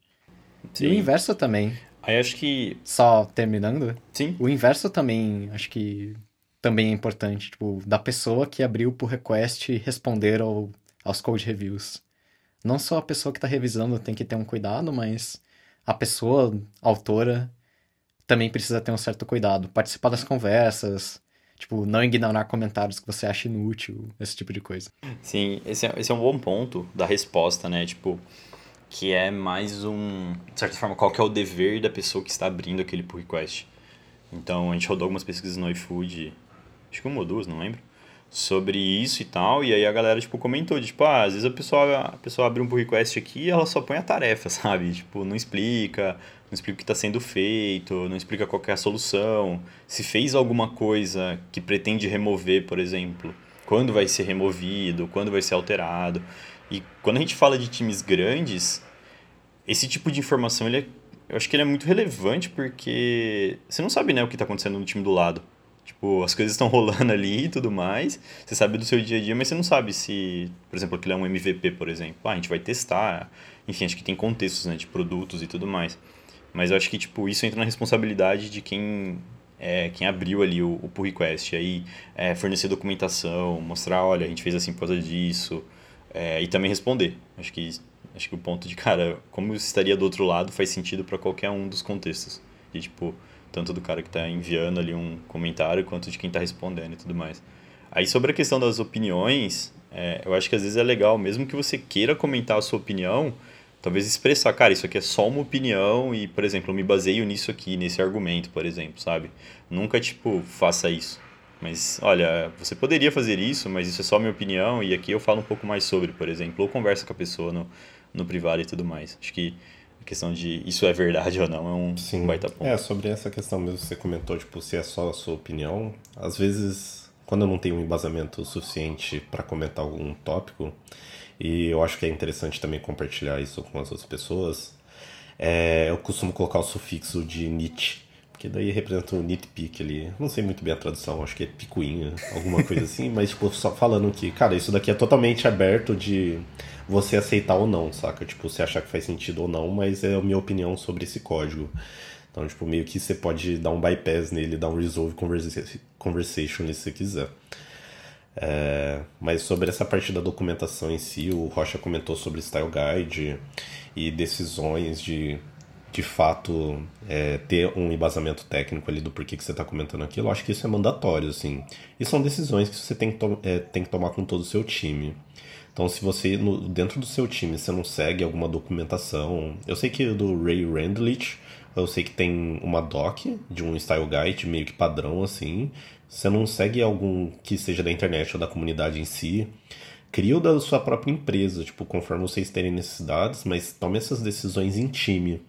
Sim. E o inverso também. Aí acho que. Só terminando? Sim. O inverso também, acho que também é importante. Tipo, da pessoa que abriu por request responder ao, aos code reviews. Não só a pessoa que está revisando tem que ter um cuidado, mas a pessoa, a autora, também precisa ter um certo cuidado. Participar das conversas, Tipo, não ignorar comentários que você acha inútil, esse tipo de coisa. Sim, esse é, esse é um bom ponto da resposta, né? Tipo, que é mais um. De certa forma, qual que é o dever da pessoa que está abrindo aquele pull request. Então, a gente rodou algumas pesquisas no iFood, acho que uma ou duas, não lembro, sobre isso e tal, e aí a galera, tipo, comentou, tipo, ah, às vezes a pessoa, a pessoa abre um pull request aqui e ela só põe a tarefa, sabe? Tipo, não explica, não explica o que está sendo feito, não explica qual é a solução, se fez alguma coisa que pretende remover, por exemplo, quando vai ser removido, quando vai ser alterado. E quando a gente fala de times grandes, esse tipo de informação, ele é, eu acho que ele é muito relevante porque você não sabe né, o que está acontecendo no time do lado. Tipo, as coisas estão rolando ali e tudo mais. Você sabe do seu dia a dia, mas você não sabe se, por exemplo, aquilo é um MVP, por exemplo. Ah, a gente vai testar. Enfim, acho que tem contextos, né, de produtos e tudo mais. Mas eu acho que, tipo, isso entra na responsabilidade de quem é, quem abriu ali o, o pull request. Aí, é, fornecer documentação, mostrar, olha, a gente fez assim por causa disso. É, e também responder. Acho que, acho que o ponto de, cara, como estaria do outro lado faz sentido para qualquer um dos contextos. E, tipo, tanto do cara que está enviando ali um comentário quanto de quem está respondendo e tudo mais. Aí sobre a questão das opiniões, é, eu acho que às vezes é legal, mesmo que você queira comentar a sua opinião, talvez expressar, cara, isso aqui é só uma opinião e, por exemplo, eu me baseio nisso aqui, nesse argumento, por exemplo, sabe? Nunca, tipo, faça isso. Mas, olha, você poderia fazer isso, mas isso é só minha opinião e aqui eu falo um pouco mais sobre, por exemplo, ou conversa com a pessoa no, no privado e tudo mais. Acho que questão de isso é verdade ou não é um Sim. baita ponto. É, sobre essa questão mesmo que você comentou, tipo, se é só a sua opinião, às vezes, quando eu não tenho um embasamento suficiente para comentar algum tópico, e eu acho que é interessante também compartilhar isso com as outras pessoas, é, eu costumo colocar o sufixo de Nietzsche, que daí representa o nitpick ali. Não sei muito bem a tradução, acho que é picuinha, alguma coisa assim, mas tipo, só falando que, cara, isso daqui é totalmente aberto de você aceitar ou não, saca? Tipo, você achar que faz sentido ou não, mas é a minha opinião sobre esse código. Então, tipo, meio que você pode dar um bypass nele, dar um resolve conversation se você quiser. É, mas sobre essa parte da documentação em si, o Rocha comentou sobre Style Guide e decisões de de fato é, ter um embasamento técnico ali do porquê que você está comentando aquilo. Eu acho que isso é mandatório, assim. E são decisões que você tem que, é, tem que tomar com todo o seu time. Então, se você, no, dentro do seu time, você não segue alguma documentação. Eu sei que do Ray Randlich, eu sei que tem uma doc de um style guide meio que padrão, assim. Você não segue algum que seja da internet ou da comunidade em si. Cria o da sua própria empresa, tipo, conforme vocês terem necessidades, mas tome essas decisões em time.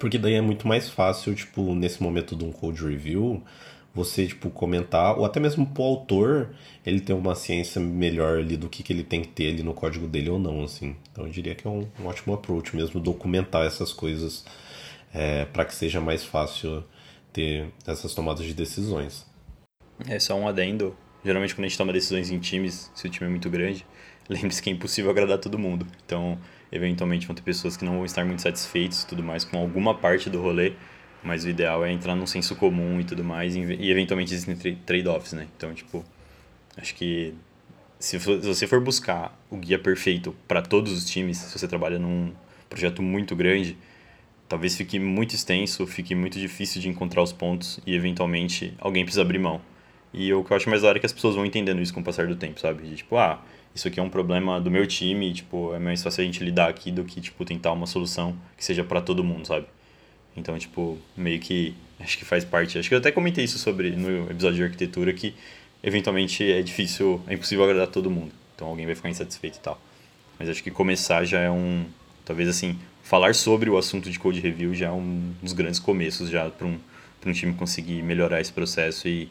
Porque daí é muito mais fácil, tipo, nesse momento de um code review, você tipo comentar ou até mesmo pro autor ele ter uma ciência melhor ali do que, que ele tem que ter ali no código dele ou não assim. Então eu diria que é um, um ótimo approach mesmo documentar essas coisas é, para que seja mais fácil ter essas tomadas de decisões. É só um adendo. Geralmente quando a gente toma decisões em times se o time é muito grande lembre-se que é impossível agradar todo mundo. Então eventualmente vão ter pessoas que não vão estar muito satisfeitos e tudo mais com alguma parte do rolê mas o ideal é entrar num senso comum e tudo mais, e eventualmente existem trade-offs, né? Então, tipo, acho que se você for buscar o guia perfeito para todos os times, se você trabalha num projeto muito grande, talvez fique muito extenso, fique muito difícil de encontrar os pontos e eventualmente alguém precisa abrir mão. E o que eu acho mais da hora é que as pessoas vão entendendo isso com o passar do tempo, sabe? De, tipo, ah, isso aqui é um problema do meu time, tipo, é mais fácil a gente lidar aqui do que, tipo, tentar uma solução que seja para todo mundo, sabe? Então, tipo, meio que acho que faz parte. Acho que eu até comentei isso sobre no episódio de arquitetura que eventualmente é difícil, é impossível agradar todo mundo. Então alguém vai ficar insatisfeito e tal. Mas acho que começar já é um, talvez assim, falar sobre o assunto de code review já é um dos grandes começos já para um, um time conseguir melhorar esse processo e,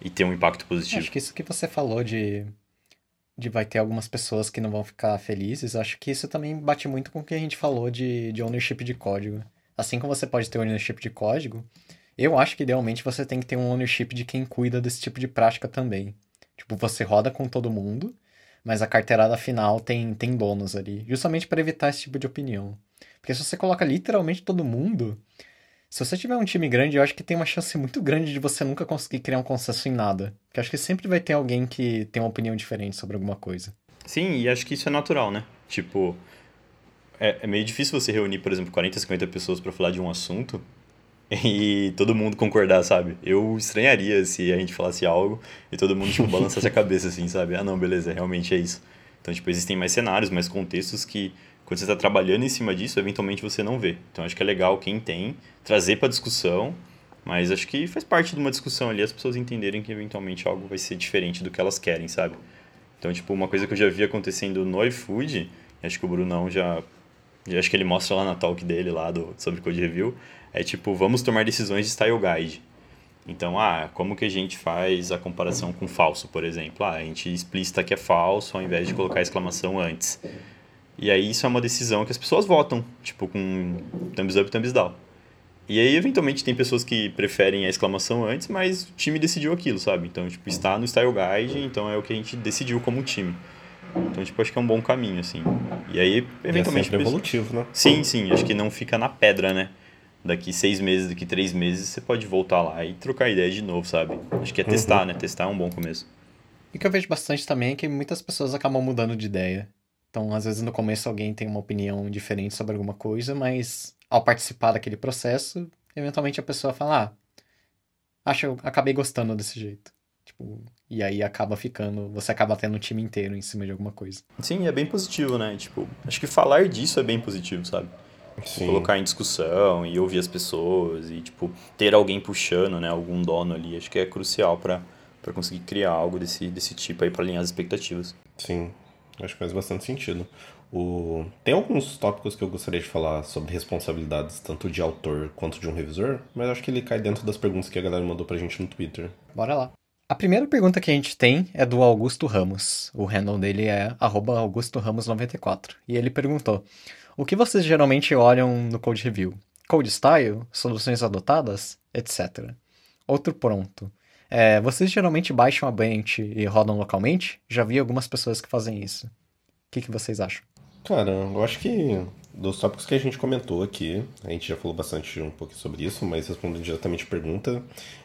e ter um impacto positivo. Acho que isso que você falou de de vai ter algumas pessoas que não vão ficar felizes, acho que isso também bate muito com o que a gente falou de, de ownership de código. Assim como você pode ter ownership de código, eu acho que idealmente você tem que ter um ownership de quem cuida desse tipo de prática também. Tipo, você roda com todo mundo, mas a carteirada final tem, tem donos ali, justamente para evitar esse tipo de opinião. Porque se você coloca literalmente todo mundo, se você tiver um time grande, eu acho que tem uma chance muito grande de você nunca conseguir criar um consenso em nada. Porque acho que sempre vai ter alguém que tem uma opinião diferente sobre alguma coisa. Sim, e acho que isso é natural, né? Tipo, é, é meio difícil você reunir, por exemplo, 40, 50 pessoas para falar de um assunto e todo mundo concordar, sabe? Eu estranharia se a gente falasse algo e todo mundo, tipo, balançasse a cabeça, assim, sabe? Ah, não, beleza, realmente é isso. Então, tipo, existem mais cenários, mais contextos que, quando você está trabalhando em cima disso, eventualmente você não vê. Então, acho que é legal quem tem trazer para discussão, mas acho que faz parte de uma discussão ali as pessoas entenderem que, eventualmente, algo vai ser diferente do que elas querem, sabe? Então, tipo, uma coisa que eu já vi acontecendo no iFood, acho que o Brunão já e acho que ele mostra lá na talk dele, lá do, sobre Code Review, é tipo, vamos tomar decisões de Style Guide. Então, ah, como que a gente faz a comparação com falso, por exemplo? Ah, a gente explícita que é falso ao invés de colocar exclamação antes. E aí isso é uma decisão que as pessoas votam, tipo, com thumbs up, thumbs down. E aí, eventualmente, tem pessoas que preferem a exclamação antes, mas o time decidiu aquilo, sabe? Então, tipo, está no Style Guide, então é o que a gente decidiu como time. Então, tipo, acho que é um bom caminho, assim. E aí, eventualmente... E é evolutivo, né? Sim, sim. Acho que não fica na pedra, né? Daqui seis meses, daqui três meses, você pode voltar lá e trocar ideia de novo, sabe? Acho que é testar, uhum. né? Testar é um bom começo. E o que eu vejo bastante também é que muitas pessoas acabam mudando de ideia. Então, às vezes, no começo alguém tem uma opinião diferente sobre alguma coisa, mas ao participar daquele processo, eventualmente a pessoa fala, ah, acho, acabei gostando desse jeito. Tipo, e aí acaba ficando, você acaba tendo um time inteiro em cima de alguma coisa. Sim, é bem positivo, né? Tipo, acho que falar disso é bem positivo, sabe? Sim. Colocar em discussão e ouvir as pessoas e, tipo, ter alguém puxando, né? Algum dono ali, acho que é crucial para para conseguir criar algo desse, desse tipo aí para alinhar as expectativas. Sim, acho que faz bastante sentido. O... Tem alguns tópicos que eu gostaria de falar sobre responsabilidades, tanto de autor quanto de um revisor, mas acho que ele cai dentro das perguntas que a galera mandou pra gente no Twitter. Bora lá. A primeira pergunta que a gente tem é do Augusto Ramos. O handle dele é AugustoRamos94. E ele perguntou: O que vocês geralmente olham no Code Review? Code Style? Soluções adotadas? Etc. Outro ponto. É, vocês geralmente baixam a bench e rodam localmente? Já vi algumas pessoas que fazem isso. O que, que vocês acham? Cara, eu acho que dos tópicos que a gente comentou aqui, a gente já falou bastante um pouco sobre isso, mas respondendo diretamente a pergunta,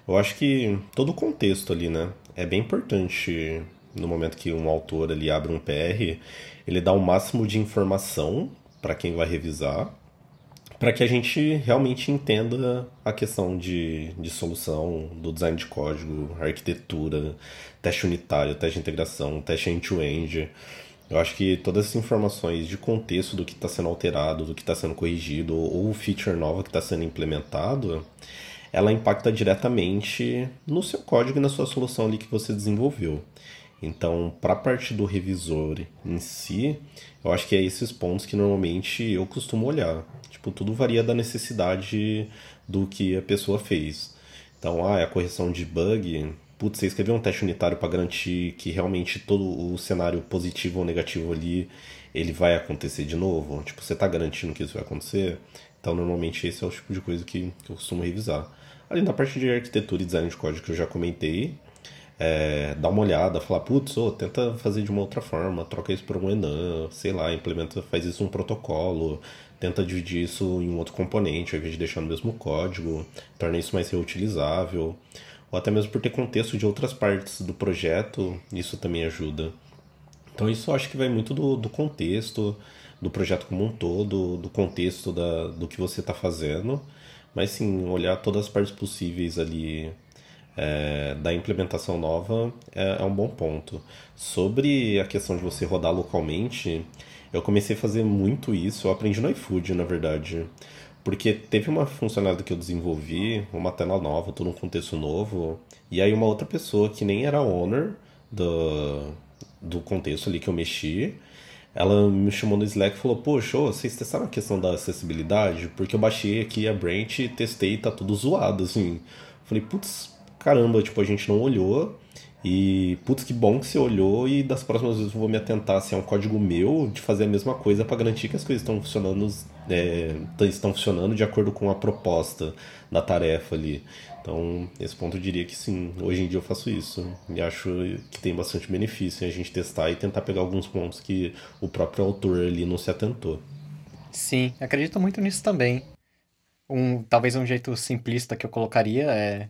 eu acho que todo o contexto ali, né, é bem importante no momento que um autor ali abre um PR, ele dá o máximo de informação para quem vai revisar, para que a gente realmente entenda a questão de, de solução do design de código, arquitetura, teste unitário, teste de integração, teste end-to-end. -end eu acho que todas essas informações de contexto do que está sendo alterado, do que está sendo corrigido, ou feature nova que está sendo implementado, ela impacta diretamente no seu código e na sua solução ali que você desenvolveu. Então, para a parte do revisor em si, eu acho que é esses pontos que normalmente eu costumo olhar. Tipo, tudo varia da necessidade do que a pessoa fez. Então, ah, é a correção de bug, putz, você escreveu um teste unitário para garantir que realmente todo o cenário positivo ou negativo ali ele vai acontecer de novo? Tipo, você está garantindo que isso vai acontecer? Então, normalmente esse é o tipo de coisa que, que eu costumo revisar. Além da parte de arquitetura e design de código que eu já comentei, é, dá uma olhada, falar, putz, oh, tenta fazer de uma outra forma, troca isso por um enum, sei lá, implementa, faz isso num protocolo, tenta dividir isso em um outro componente, ao invés de deixar no mesmo código, torna isso mais reutilizável ou até mesmo por ter contexto de outras partes do projeto, isso também ajuda. Então isso acho que vai muito do, do contexto, do projeto como um todo, do contexto da, do que você está fazendo, mas sim, olhar todas as partes possíveis ali é, da implementação nova é, é um bom ponto. Sobre a questão de você rodar localmente, eu comecei a fazer muito isso, eu aprendi no iFood, na verdade. Porque teve uma funcionalidade que eu desenvolvi, uma tela nova, todo um contexto novo, e aí uma outra pessoa que nem era owner do, do contexto ali que eu mexi, ela me chamou no Slack e falou: Poxa, vocês testaram a questão da acessibilidade? Porque eu baixei aqui a branch, testei e tá tudo zoado, assim. Falei, putz, caramba, tipo, a gente não olhou. E, putz, que bom que você olhou e das próximas vezes eu vou me atentar se é um código meu de fazer a mesma coisa para garantir que as coisas estão funcionando, é, estão funcionando de acordo com a proposta da tarefa ali. Então, esse ponto eu diria que sim, hoje em dia eu faço isso. E acho que tem bastante benefício em a gente testar e tentar pegar alguns pontos que o próprio autor ali não se atentou. Sim, acredito muito nisso também. Um, talvez um jeito simplista que eu colocaria é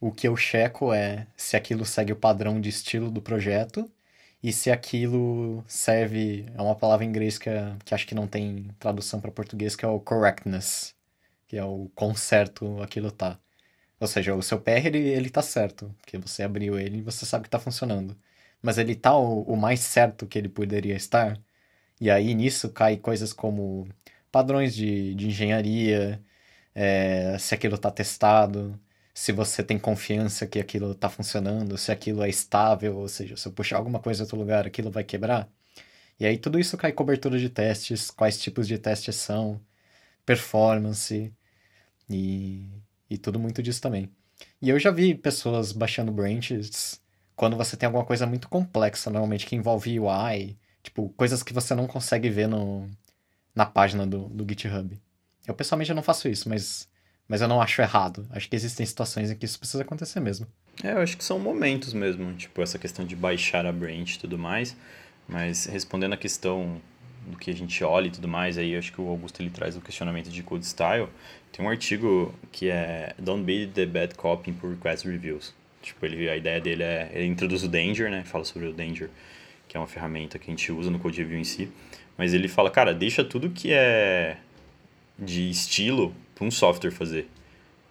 o que eu checo é se aquilo segue o padrão de estilo do projeto e se aquilo serve. É uma palavra em inglês que, é, que acho que não tem tradução para português, que é o correctness, que é o certo aquilo tá. Ou seja, o seu PR ele, ele tá certo, porque você abriu ele e você sabe que tá funcionando. Mas ele tá o, o mais certo que ele poderia estar. E aí nisso cai coisas como padrões de, de engenharia, é, se aquilo tá testado, se você tem confiança que aquilo está funcionando, se aquilo é estável, ou seja, se eu puxar alguma coisa outro lugar, aquilo vai quebrar. E aí tudo isso cai cobertura de testes, quais tipos de testes são, performance e, e tudo muito disso também. E eu já vi pessoas baixando branches quando você tem alguma coisa muito complexa, normalmente que envolve UI, tipo, coisas que você não consegue ver no, na página do, do GitHub. Eu pessoalmente não faço isso, mas Mas eu não acho errado. Acho que existem situações em que isso precisa acontecer mesmo. É, eu acho que são momentos mesmo, tipo, essa questão de baixar a branch e tudo mais. Mas respondendo a questão do que a gente olha e tudo mais, aí acho que o Augusto ele traz o questionamento de code style. Tem um artigo que é Don't be the bad copy por request reviews. Tipo, ele, a ideia dele é, ele introduz o Danger, né? Fala sobre o Danger, que é uma ferramenta que a gente usa no code review em si. Mas ele fala, cara, deixa tudo que é de estilo para um software fazer.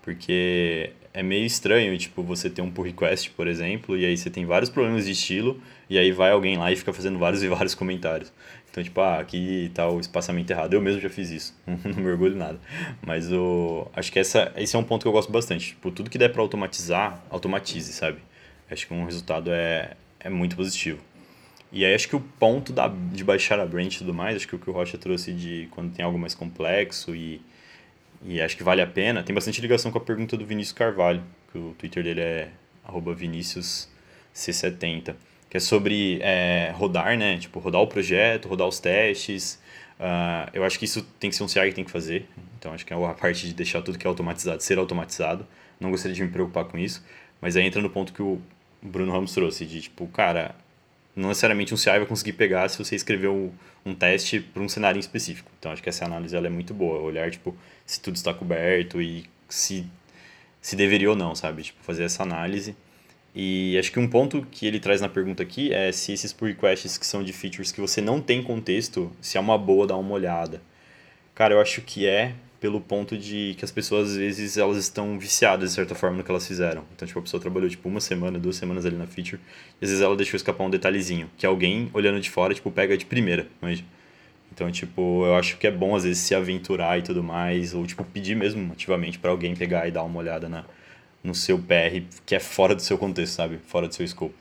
Porque é meio estranho, tipo, você ter um pull request, por exemplo, e aí você tem vários problemas de estilo, e aí vai alguém lá e fica fazendo vários e vários comentários. Então, tipo, ah, aqui tá o espaçamento errado. Eu mesmo já fiz isso, não me orgulho nada. Mas o, acho que essa, esse é um ponto que eu gosto bastante. Tipo, tudo que der para automatizar, automatize, sabe? Acho que um resultado é, é muito positivo. E aí acho que o ponto da, de baixar a branch e tudo mais, acho que o que o Rocha trouxe de quando tem algo mais complexo e e acho que vale a pena. Tem bastante ligação com a pergunta do Vinícius Carvalho, que o Twitter dele é ViniciusC70, que é sobre é, rodar, né? Tipo, rodar o projeto, rodar os testes. Uh, eu acho que isso tem que ser um CI que tem que fazer. Então, acho que é a parte de deixar tudo que é automatizado ser automatizado. Não gostaria de me preocupar com isso. Mas aí entra no ponto que o Bruno Ramos trouxe, de tipo, cara, não necessariamente um CI vai conseguir pegar se você escreveu um teste para um cenário específico. Então, acho que essa análise ela é muito boa. Olhar, tipo, se tudo está coberto e se, se deveria ou não, sabe? Tipo, fazer essa análise. E acho que um ponto que ele traz na pergunta aqui é se esses pull requests que são de features que você não tem contexto, se é uma boa dar uma olhada. Cara, eu acho que é pelo ponto de que as pessoas às vezes elas estão viciadas de certa forma no que elas fizeram. Então, tipo, a pessoa trabalhou tipo uma semana, duas semanas ali na feature, e às vezes ela deixou escapar um detalhezinho que alguém olhando de fora, tipo, pega de primeira, mas então, tipo, eu acho que é bom às vezes se aventurar e tudo mais, ou tipo pedir mesmo ativamente para alguém pegar e dar uma olhada na no seu PR que é fora do seu contexto, sabe? Fora do seu escopo.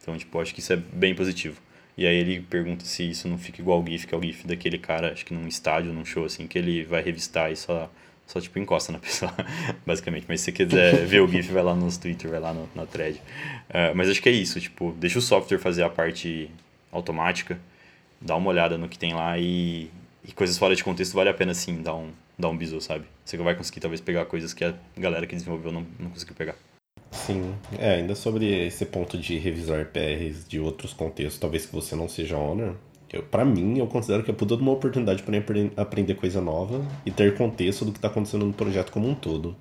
Então, tipo, acho que isso é bem positivo. E aí ele pergunta se isso não fica igual ao GIF, que é o GIF daquele cara, acho que num estádio, num show, assim, que ele vai revistar e só, só tipo, encosta na pessoa, basicamente. Mas se você quiser ver o GIF, vai lá nos Twitter, vai lá no, na thread. Uh, mas acho que é isso, tipo, deixa o software fazer a parte automática, dá uma olhada no que tem lá e, e coisas fora de contexto vale a pena, sim, dar um, dar um bisu, sabe? Você vai conseguir, talvez, pegar coisas que a galera que desenvolveu não, não conseguiu pegar. Sim, é, ainda sobre esse ponto de revisar PRs de outros contextos, talvez que você não seja owner, para mim, eu considero que é toda uma oportunidade para aprender coisa nova e ter contexto do que está acontecendo no projeto como um todo.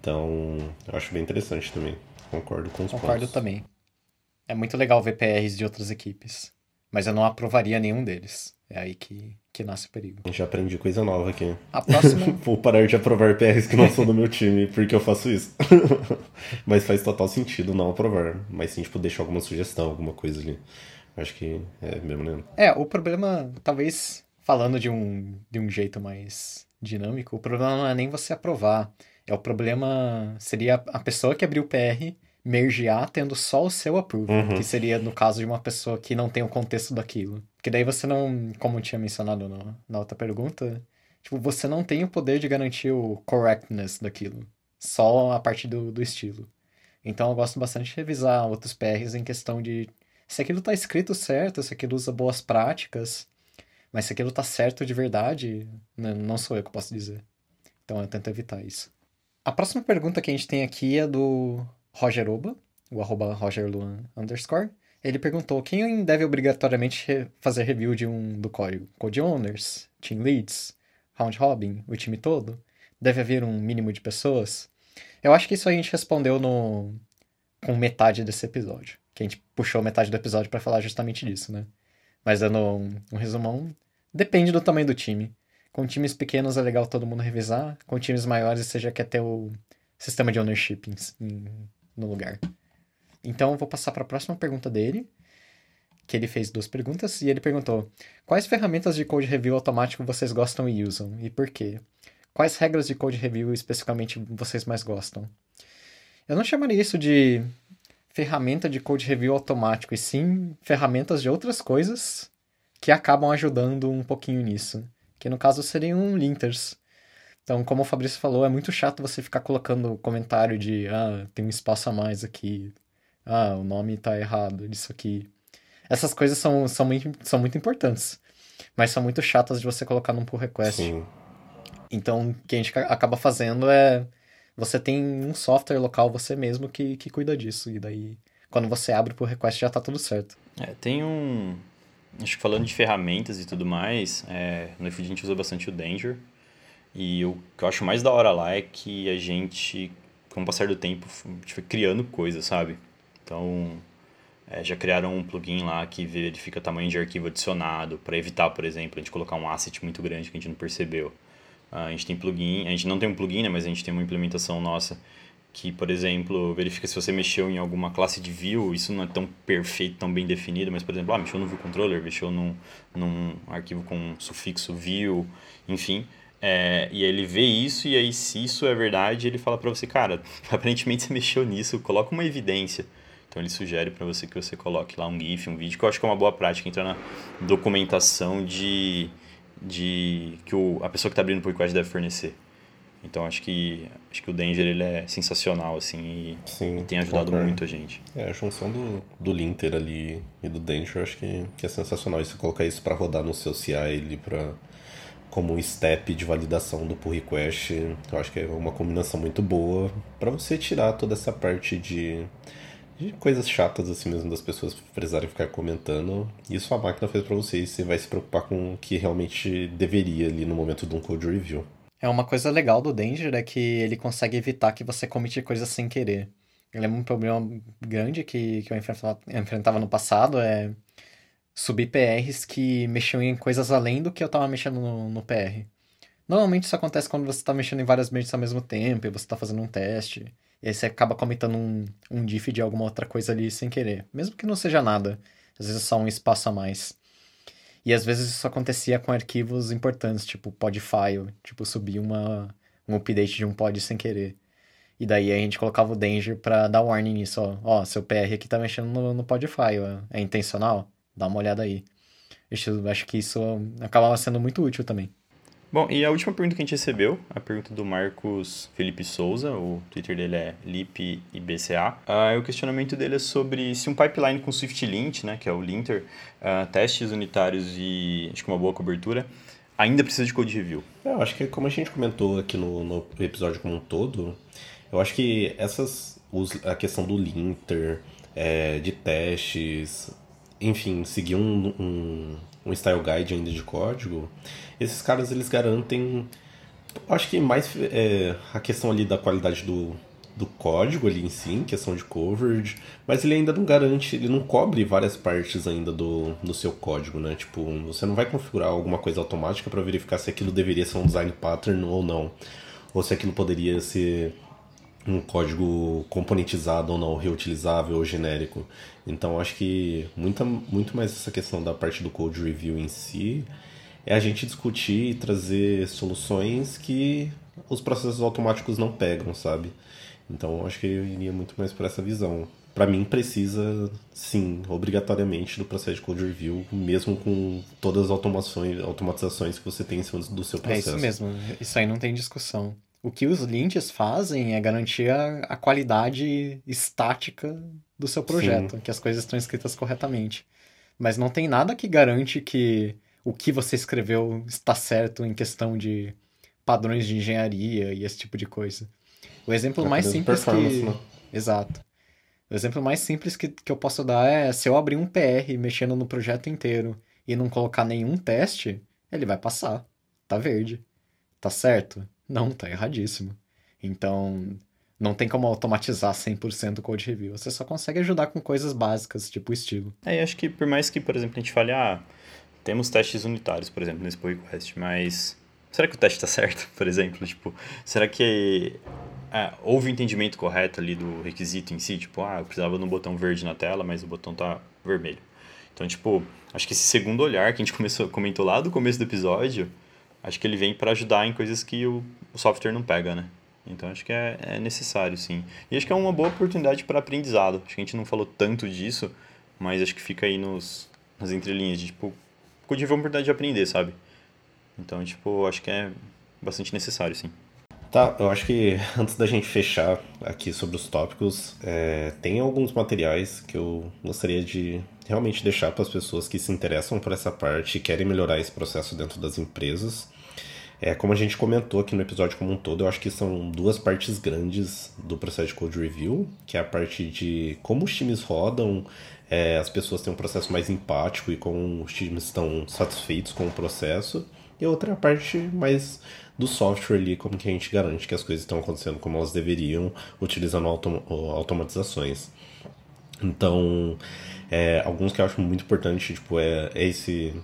Então, eu acho bem interessante também. Concordo com os Concordo pontos. também. É muito legal ver PRs de outras equipes, mas eu não aprovaria nenhum deles. É aí que, que nasce o perigo. Já aprendi coisa nova aqui. A próxima. Vou parar de aprovar PRs que não são do meu time, porque eu faço isso. Mas faz total sentido não aprovar. Mas sim, tipo, deixar alguma sugestão, alguma coisa ali. Acho que é mesmo, né? É, o problema, talvez, falando de um, de um jeito mais dinâmico, o problema não é nem você aprovar. É o problema seria a pessoa que abriu o PR mergear tendo só o seu approval, uhum. que seria no caso de uma pessoa que não tem o contexto daquilo. Porque daí você não, como eu tinha mencionado no, na outra pergunta, tipo, você não tem o poder de garantir o correctness daquilo, só a partir do, do estilo. Então eu gosto bastante de revisar outros PRs em questão de se aquilo está escrito certo, se aquilo usa boas práticas, mas se aquilo está certo de verdade, não sou eu que posso dizer. Então eu tento evitar isso. A próxima pergunta que a gente tem aqui é do Roger Oba, o arroba rogerluan underscore. Ele perguntou quem deve obrigatoriamente fazer review de um do código? Code owners, team leads, round robin, o time todo? Deve haver um mínimo de pessoas? Eu acho que isso a gente respondeu no com metade desse episódio, que a gente puxou metade do episódio para falar justamente disso, né? Mas dando um, um resumão, depende do tamanho do time. Com times pequenos é legal todo mundo revisar, com times maiores você já quer ter o sistema de ownership no lugar. Então eu vou passar para a próxima pergunta dele, que ele fez duas perguntas e ele perguntou: Quais ferramentas de code review automático vocês gostam e usam e por quê? Quais regras de code review especificamente vocês mais gostam? Eu não chamaria isso de ferramenta de code review automático, e sim ferramentas de outras coisas que acabam ajudando um pouquinho nisso. Que no caso seriam linters. Então, como o Fabrício falou, é muito chato você ficar colocando comentário de ah, tem um espaço a mais aqui. Ah, o nome tá errado disso aqui. Essas coisas são, são, muito, são muito importantes. Mas são muito chatas de você colocar num pull request. Sim. Então, o que a gente acaba fazendo é. Você tem um software local você mesmo que, que cuida disso. E daí, quando você abre por request, já tá tudo certo. É, tem um. Acho que falando de ferramentas e tudo mais, é, no iFood a gente usa bastante o Danger. E o que eu acho mais da hora lá é que a gente, com o passar do tempo, a gente foi criando coisas, sabe? Então, é, já criaram um plugin lá que verifica tamanho de arquivo adicionado, para evitar, por exemplo, a gente colocar um asset muito grande que a gente não percebeu. Uh, a gente tem plugin, a gente não tem um plugin, né, mas a gente tem uma implementação nossa que, por exemplo, verifica se você mexeu em alguma classe de view, isso não é tão perfeito, tão bem definido, mas, por exemplo, ah, mexeu no view controller, mexeu num, num arquivo com sufixo view, enfim, é, e ele vê isso, e aí se isso é verdade, ele fala para você, cara, aparentemente você mexeu nisso, coloca uma evidência. Então ele sugere para você que você coloque lá um GIF, um vídeo, que eu acho que é uma boa prática, entrar na documentação de, de que o, a pessoa que está abrindo o pull request deve fornecer. Então acho que acho que o Danger ele é sensacional assim e, Sim, e tem ajudado concordo. muito a gente. É, a junção do, do Linter ali e do Danger acho que, que é sensacional. E você colocar isso para rodar no seu CI ali para como um step de validação do pull request, eu acho que é uma combinação muito boa para você tirar toda essa parte de, de coisas chatas assim mesmo das pessoas precisarem ficar comentando. Isso a máquina fez para você e você vai se preocupar com o que realmente deveria ali no momento de um code review. É uma coisa legal do Danger é que ele consegue evitar que você comete coisas sem querer. Ele é um problema grande que, que eu enfrentava, enfrentava no passado, é subir PRs que mexiam em coisas além do que eu estava mexendo no, no, PR. Normalmente isso acontece quando você está mexendo em várias mentes ao mesmo tempo e você está fazendo um teste. E aí você acaba comentando um, um diff de alguma outra coisa ali sem querer. Mesmo que não seja nada. Às vezes é só um espaço a mais. E às vezes isso acontecia com arquivos importantes, tipo podfile, tipo subir uma, um update de um pod sem querer. E daí a gente colocava o danger para dar warning nisso, ó, ó, seu PR aqui tá mexendo no, no podfile, é intencional? Dá uma olhada aí. Eu acho que isso acabava sendo muito útil também. Bom, e a última pergunta que a gente recebeu, a pergunta do Marcos Felipe Souza, o Twitter dele é lipibca. Uh, o questionamento dele é sobre se um pipeline com SwiftLint, né, que é o linter, uh, testes unitários e acho que uma boa cobertura, ainda precisa de code review. É, eu acho que como a gente comentou aqui no, no episódio como um todo, eu acho que essas os, a questão do linter, é, de testes, enfim, seguir um, um, um style guide ainda de código, esses caras eles garantem, acho que mais é, a questão ali da qualidade do, do código ali em si, questão de coverage, mas ele ainda não garante, ele não cobre várias partes ainda do, do seu código, né? Tipo, você não vai configurar alguma coisa automática para verificar se aquilo deveria ser um design pattern ou não, ou se aquilo poderia ser um código componentizado ou não, reutilizável ou genérico. Então acho que muita, muito mais essa questão da parte do code review em si é a gente discutir e trazer soluções que os processos automáticos não pegam, sabe? Então acho que eu iria muito mais por essa visão. Para mim precisa, sim, obrigatoriamente do processo de code review, mesmo com todas as automações, automatizações que você tem em cima do seu processo. É isso mesmo, isso aí não tem discussão. O que os lints fazem é garantir a, a qualidade estática do seu projeto, Sim. que as coisas estão escritas corretamente. Mas não tem nada que garante que o que você escreveu está certo em questão de padrões de engenharia e esse tipo de coisa. O exemplo é mais simples que... Né? Exato. O exemplo mais simples que, que eu posso dar é se eu abrir um PR mexendo no projeto inteiro e não colocar nenhum teste, ele vai passar. Tá verde. Tá certo? Não, tá erradíssimo. Então, não tem como automatizar 100% o code review. Você só consegue ajudar com coisas básicas, tipo estilo. É, acho que por mais que, por exemplo, a gente fale, ah, temos testes unitários, por exemplo, nesse pull request, mas será que o teste está certo, por exemplo? Tipo, será que é, houve o entendimento correto ali do requisito em si? Tipo, ah, eu precisava de um botão verde na tela, mas o botão tá vermelho. Então, tipo, acho que esse segundo olhar que a gente começou, comentou lá do começo do episódio acho que ele vem para ajudar em coisas que o, o, software não pega, né? Então acho que é, é, necessário, sim. E acho que é uma boa oportunidade para aprendizado. Acho que a gente não falou tanto disso, mas acho que fica aí nos, nas entrelinhas de, tipo, ver uma oportunidade de aprender, sabe? Então, tipo, acho que é bastante necessário, sim. Tá, eu acho que antes da gente fechar aqui sobre os tópicos, é, tem alguns materiais que eu gostaria de realmente deixar para as pessoas que se interessam por essa parte e querem melhorar esse processo dentro das empresas. É, como a gente comentou aqui no episódio como um todo, eu acho que são duas partes grandes do processo de code review, que é a parte de como os times rodam, é, as pessoas têm um processo mais empático e como os times estão satisfeitos com o processo, e outra é a parte mais do software ali, como que a gente garante que as coisas estão acontecendo como elas deveriam, utilizando autom automatizações. Então, é, alguns que eu acho muito importante, tipo, é, é esse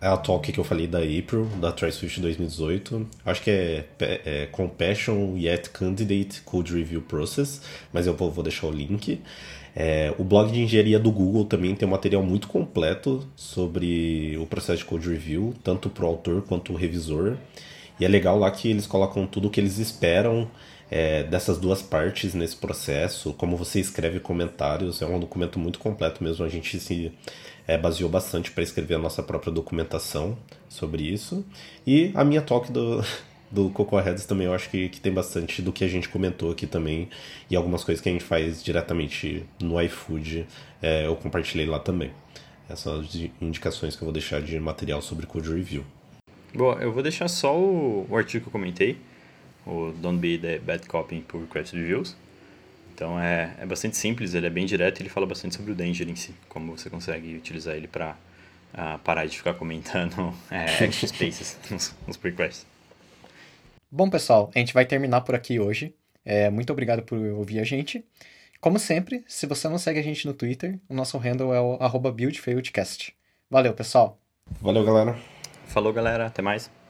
é a talk que eu falei da April, da TriSwift 2018. Acho que é, é, Compassion Yet Candidate Code Review Process, mas eu vou, vou deixar o link. É, o blog de engenharia do Google também tem um material muito completo sobre o processo de code review, tanto para o autor quanto o revisor. E é legal lá que eles colocam tudo o que eles esperam é, dessas duas partes nesse processo, como você escreve comentários, é um documento muito completo mesmo. A gente se é, baseou bastante para escrever a nossa própria documentação sobre isso. E a minha talk do, do Coco Heads também eu acho que, que tem bastante do que a gente comentou aqui também e algumas coisas que a gente faz diretamente no iFood é, eu compartilhei lá também. Essas são as indicações que eu vou deixar de material sobre Code Review. Bom, eu vou deixar só o, o artigo que eu comentei, o Don't Be the Bad Copy por Craft Reviews. Então é, é bastante simples, ele é bem direto e ele fala bastante sobre o Danger em si, como você consegue utilizar ele para uh, ah, parar de ficar comentando é, extra spaces nos, nos requests. Bom, pessoal, a gente vai terminar por aqui hoje. É, muito obrigado por ouvir a gente. Como sempre, se você não segue a gente no Twitter, o nosso handle é o buildfailedcast. Valeu, pessoal. Valeu, galera. Falou, galera. Até mais.